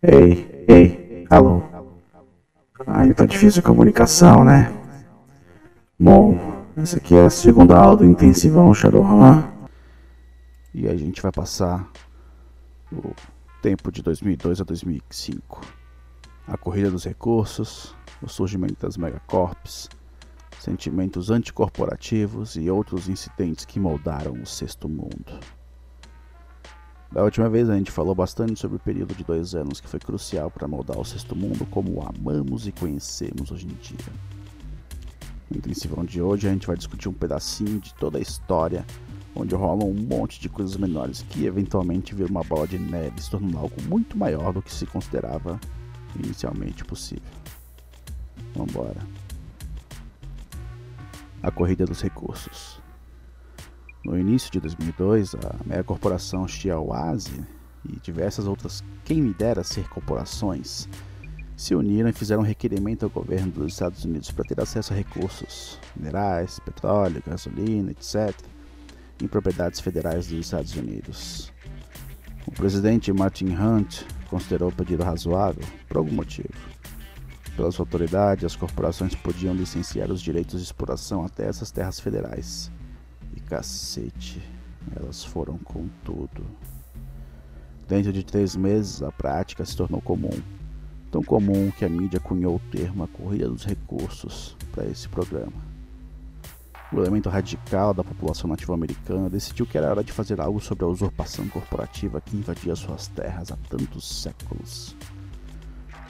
Ei, ei, alô. Ai, tá difícil a comunicação, né? Bom, essa aqui é a segunda aula do intensivão Shadowrun. E a gente vai passar o tempo de 2002 a 2005. A corrida dos recursos, o surgimento das megacorps, sentimentos anticorporativos e outros incidentes que moldaram o sexto mundo. Da última vez a gente falou bastante sobre o período de dois anos que foi crucial para moldar o sexto mundo como o amamos e conhecemos hoje em dia. No intensivão de hoje a gente vai discutir um pedacinho de toda a história, onde rolam um monte de coisas menores que eventualmente viram uma bola de neve se tornando algo muito maior do que se considerava inicialmente possível. Vambora. A corrida dos recursos. No início de 2002, a mega corporação Oase e diversas outras quem me dera ser corporações se uniram e fizeram um requerimento ao governo dos Estados Unidos para ter acesso a recursos minerais, petróleo, gasolina, etc., em propriedades federais dos Estados Unidos. O presidente Martin Hunt considerou o pedido razoável por algum motivo. Pelas autoridades, as corporações podiam licenciar os direitos de exploração até essas terras federais. E cacete, elas foram com tudo. Dentro de três meses, a prática se tornou comum. Tão comum que a mídia cunhou o termo a corrida dos recursos para esse programa. O elemento radical da população nativa-americana decidiu que era hora de fazer algo sobre a usurpação corporativa que invadia suas terras há tantos séculos.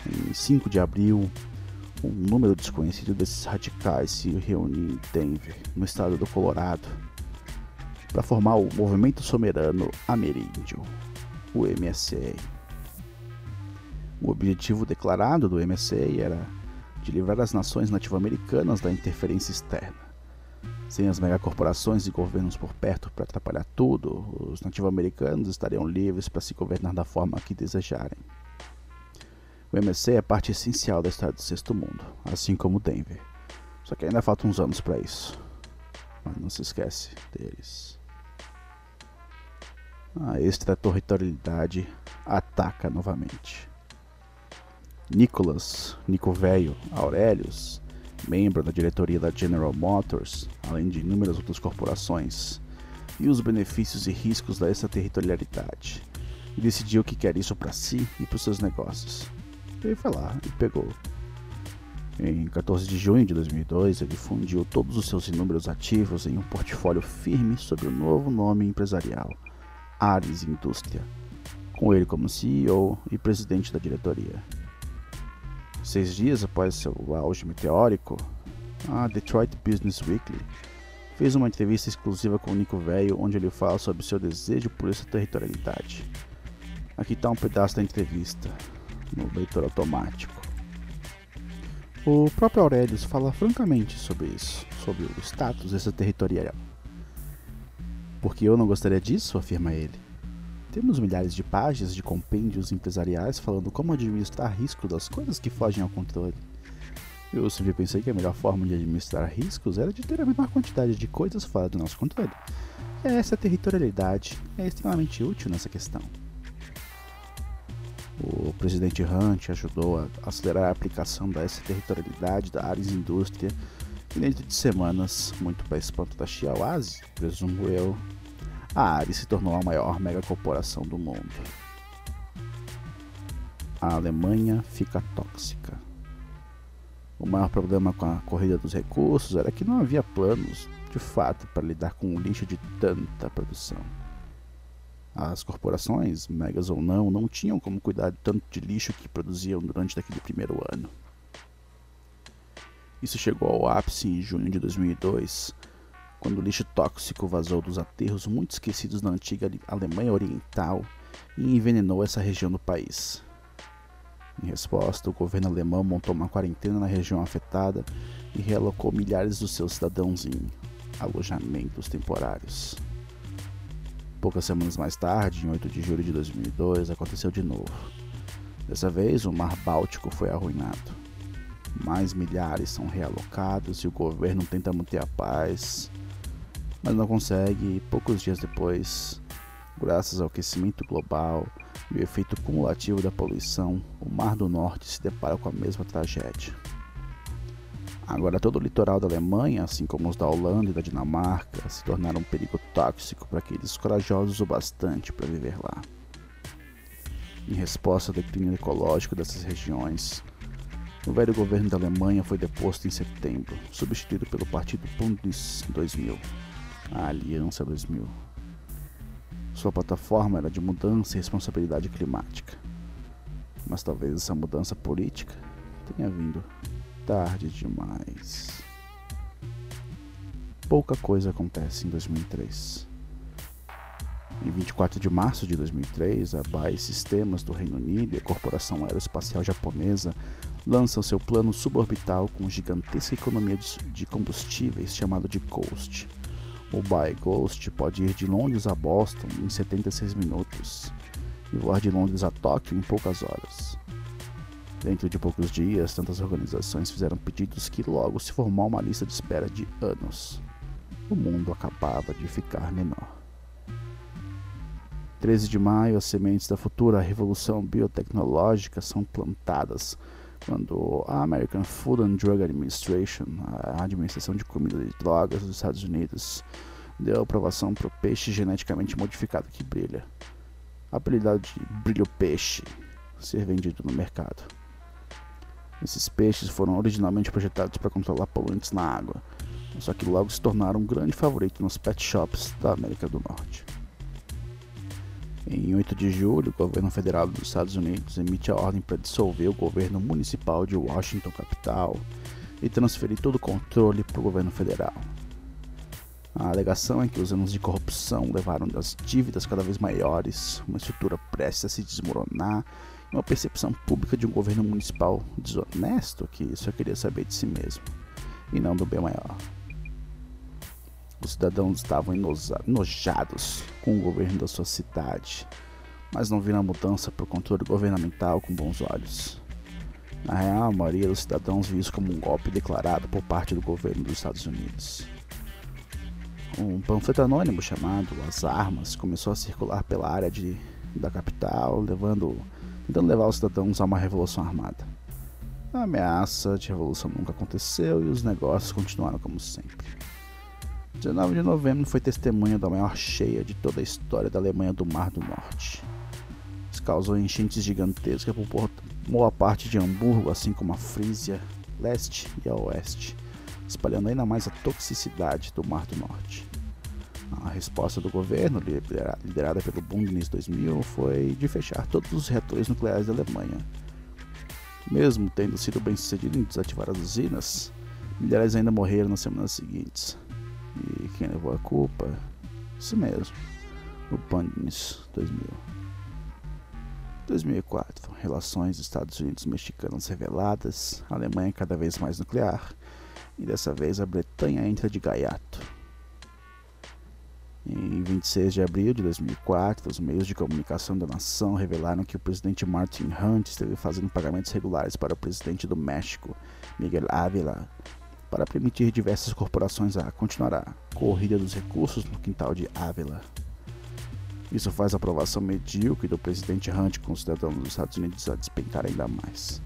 Em 5 de abril, um número desconhecido desses radicais se reuniu em Denver, no estado do Colorado, para formar o Movimento Somerano Ameríndio, o MSA. O objetivo declarado do MSA era de livrar as nações nativo-americanas da interferência externa. Sem as megacorporações e governos por perto para atrapalhar tudo, os nativo-americanos estariam livres para se governar da forma que desejarem. O MSC é parte essencial da história do sexto mundo, assim como Denver. Só que ainda faltam uns anos para isso. Mas não se esquece deles. A extraterritorialidade ataca novamente. Nicholas, Nico Velho, Aurelius, membro da diretoria da General Motors, além de inúmeras outras corporações, e os benefícios e riscos da extraterritorialidade, e decidiu que quer isso para si e para seus negócios. Ele foi lá e pegou. Em 14 de junho de 2002, ele fundiu todos os seus inúmeros ativos em um portfólio firme sob o novo nome empresarial, Ares Indústria, com ele como CEO e presidente da diretoria. Seis dias após seu auge meteórico, a Detroit Business Weekly fez uma entrevista exclusiva com o Nico Velho, onde ele fala sobre seu desejo por essa territorialidade. Aqui está um pedaço da entrevista no leitor automático. O próprio Aurelius fala francamente sobre isso, sobre o status extraterritorial. Porque eu não gostaria disso, afirma ele. Temos milhares de páginas de compêndios empresariais falando como administrar risco das coisas que fogem ao controle. Eu sempre pensei que a melhor forma de administrar riscos era de ter a menor quantidade de coisas fora do nosso controle. E essa territorialidade é extremamente útil nessa questão. O presidente Hunt ajudou a acelerar a aplicação dessa territorialidade da Ares Indústria e dentro de semanas, muito para espanto da Xiaoase, presumo eu, a Ares se tornou a maior megacorporação do mundo. A Alemanha fica tóxica. O maior problema com a corrida dos recursos era que não havia planos, de fato, para lidar com o lixo de tanta produção. As corporações, megas ou não, não tinham como cuidar de tanto de lixo que produziam durante aquele primeiro ano. Isso chegou ao ápice em junho de 2002, quando o lixo tóxico vazou dos aterros muito esquecidos na antiga Alemanha Oriental e envenenou essa região do país. Em resposta, o governo alemão montou uma quarentena na região afetada e realocou milhares dos seus cidadãos em alojamentos temporários. Poucas semanas mais tarde, em 8 de julho de 2002, aconteceu de novo. Dessa vez, o Mar Báltico foi arruinado. Mais milhares são realocados e o governo tenta manter a paz, mas não consegue. Poucos dias depois, graças ao aquecimento global, e o efeito cumulativo da poluição, o Mar do Norte se depara com a mesma tragédia. Agora, todo o litoral da Alemanha, assim como os da Holanda e da Dinamarca, se tornaram um perigo tóxico para aqueles corajosos o bastante para viver lá. Em resposta ao declínio ecológico dessas regiões, o velho governo da Alemanha foi deposto em setembro, substituído pelo Partido Bundes 2000, a Aliança 2000. Sua plataforma era de mudança e responsabilidade climática. Mas talvez essa mudança política tenha vindo tarde demais. Pouca coisa acontece em 2003. Em 24 de março de 2003, a BAE Sistemas do Reino Unido e a Corporação Aeroespacial Japonesa lançam seu plano suborbital com gigantesca economia de combustíveis chamado de Ghost. O BAE Ghost pode ir de Londres a Boston em 76 minutos e voar de Londres a Tóquio em poucas horas. Dentro de poucos dias, tantas organizações fizeram pedidos que logo se formou uma lista de espera de anos. O mundo acabava de ficar menor. 13 de maio, as sementes da futura revolução biotecnológica são plantadas quando a American Food and Drug Administration, a Administração de Comida e Drogas dos Estados Unidos, deu aprovação para o peixe geneticamente modificado que brilha, apelidado de brilho peixe, ser vendido no mercado. Esses peixes foram originalmente projetados para controlar poluentes na água, só que logo se tornaram um grande favorito nos pet shops da América do Norte. Em 8 de julho, o governo federal dos Estados Unidos emite a ordem para dissolver o governo municipal de Washington capital e transferir todo o controle para o governo federal. A alegação é que os anos de corrupção levaram às dívidas cada vez maiores, uma estrutura prestes a se desmoronar uma percepção pública de um governo municipal desonesto que só queria saber de si mesmo e não do bem maior. Os cidadãos estavam enojados com o governo da sua cidade, mas não viram a mudança o controle governamental com bons olhos. Na real, a maioria dos cidadãos viu isso como um golpe declarado por parte do governo dos Estados Unidos. Um panfleto anônimo chamado As Armas começou a circular pela área de, da capital, levando tentando levar os cidadãos a uma revolução armada. A ameaça de revolução nunca aconteceu e os negócios continuaram como sempre. 19 de novembro foi testemunha da maior cheia de toda a história da Alemanha do Mar do Norte. Isso causou enchentes gigantescas por boa parte de Hamburgo, assim como a Frísia, leste e a oeste, espalhando ainda mais a toxicidade do Mar do Norte. A resposta do governo, liderada pelo Bundes 2000, foi de fechar todos os reatores nucleares da Alemanha. Mesmo tendo sido bem sucedido em desativar as usinas, milhares ainda morreram nas semanas seguintes. E quem levou a culpa? Isso mesmo, o Bundes 2000. 2004, relações Estados Unidos-Mexicanos reveladas, Alemanha cada vez mais nuclear, e dessa vez a Bretanha entra de gaiato. Em 26 de abril de 2004, os meios de comunicação da nação revelaram que o presidente Martin Hunt esteve fazendo pagamentos regulares para o presidente do México, Miguel Ávila, para permitir diversas corporações a continuar a corrida dos recursos no quintal de Ávila. Isso faz a aprovação medíocre do presidente Hunt com os cidadãos dos Estados Unidos a despencar ainda mais.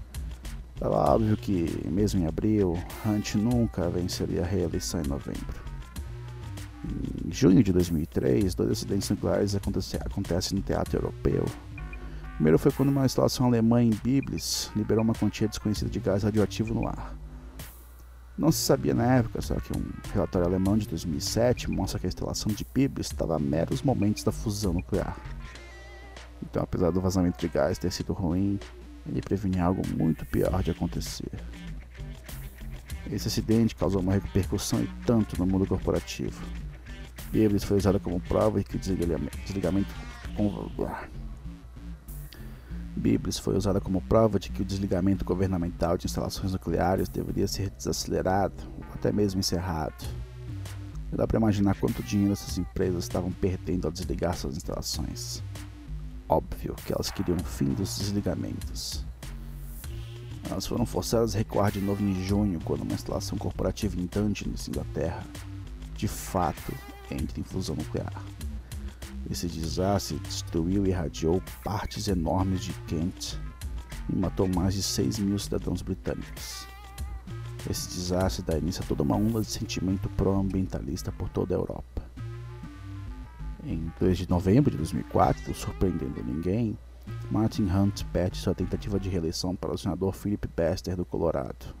Estava óbvio que, mesmo em abril, Hunt nunca venceria a reeleição em novembro. Em junho de 2003, dois acidentes nucleares acontecem no teatro europeu. O primeiro foi quando uma instalação alemã em Biblis liberou uma quantia desconhecida de gás radioativo no ar. Não se sabia na época, só que um relatório alemão de 2007 mostra que a instalação de Biblis estava a meros momentos da fusão nuclear. Então, apesar do vazamento de gás ter sido ruim, ele prevenia algo muito pior de acontecer. Esse acidente causou uma repercussão e tanto no mundo corporativo. Biblis foi usada como prova de que o desligamento, desligamento Biblis foi usada como prova de que o desligamento governamental de instalações nucleares deveria ser desacelerado ou até mesmo encerrado. Não dá para imaginar quanto dinheiro essas empresas estavam perdendo ao desligar suas instalações. Óbvio que elas queriam o fim dos desligamentos. Elas foram forçadas a recuar de novo em junho, quando uma instalação corporativa em Dungeness, Inglaterra, de fato entra em fusão nuclear. Esse desastre destruiu e irradiou partes enormes de Kent e matou mais de 6 mil cidadãos britânicos. Esse desastre dá início a toda uma onda de sentimento pró-ambientalista por toda a Europa. Em 2 de novembro de 2004, surpreendendo ninguém, Martin Hunt pede sua tentativa de reeleição para o senador Philip Bester do Colorado.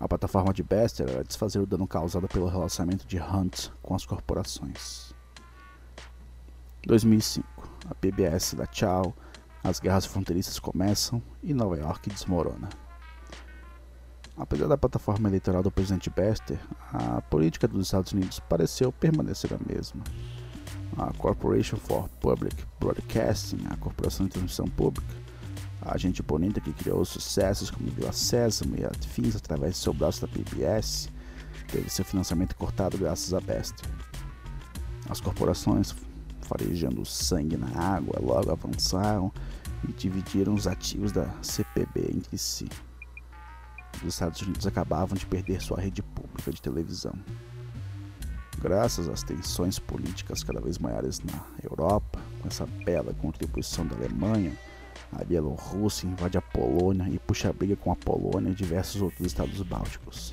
A plataforma de Bester era desfazer o dano causado pelo relacionamento de Hunt com as corporações. 2005. A PBS dá tchau, as guerras fronteiriças começam e Nova York desmorona. Apesar da plataforma eleitoral do presidente Bester, a política dos Estados Unidos pareceu permanecer a mesma. A Corporation for Public Broadcasting, a Corporação de Transmissão Pública, a agente bonita que criou sucessos como Vila Sésamo e afins através de seu braço da PBS, teve seu financiamento cortado graças a Bester. As corporações, farejando sangue na água, logo avançaram e dividiram os ativos da CPB entre si os Estados Unidos acabavam de perder sua rede pública de televisão. Graças às tensões políticas cada vez maiores na Europa, com essa bela contribuição da Alemanha, a Bielorrússia invade a Polônia e puxa a briga com a Polônia e diversos outros estados bálticos.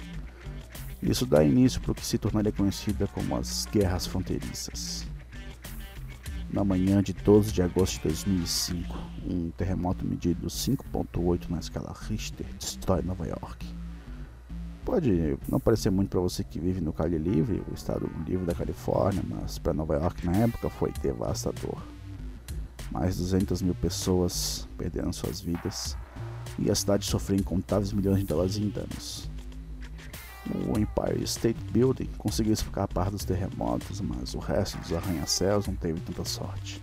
Isso dá início para o que se tornaria conhecida como as guerras fronteiriças. Na manhã de 12 de agosto de 2005, um terremoto medido 5.8 na escala Richter destrói Nova York. Pode não parecer muito para você que vive no Cali Livre, o estado livre da Califórnia, mas para Nova York na época foi devastador. Mais de 200 mil pessoas perderam suas vidas e a cidade sofreu incontáveis milhões de dólares em danos. O Empire State Building conseguiu escapar dos terremotos, mas o resto dos arranha-céus não teve tanta sorte.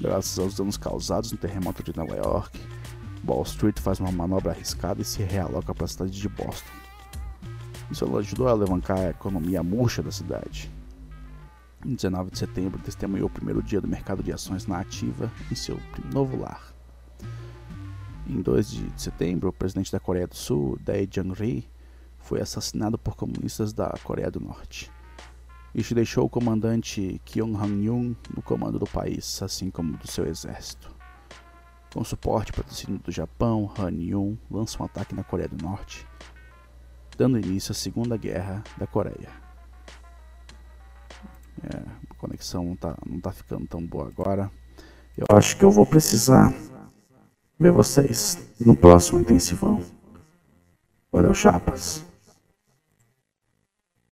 Graças aos danos causados no terremoto de Nova York, Wall Street faz uma manobra arriscada e se realoca para a cidade de Boston. Isso ajudou a alavancar a economia murcha da cidade. Em 19 de setembro, testemunhou o primeiro dia do mercado de ações na ativa em seu novo lar. Em 2 de setembro, o presidente da Coreia do Sul, Dae Jung-ri, foi assassinado por comunistas da Coreia do Norte. Isso deixou o comandante Kyung Han-yun no comando do país, assim como do seu exército. Com suporte e patrocínio do Japão, Han-yun lança um ataque na Coreia do Norte, dando início à Segunda Guerra da Coreia. É, a conexão não tá, não tá ficando tão boa agora. Eu acho que eu vou precisar ver vocês no próximo intensivão. Valeu, chapas!